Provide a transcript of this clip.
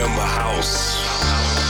remember house?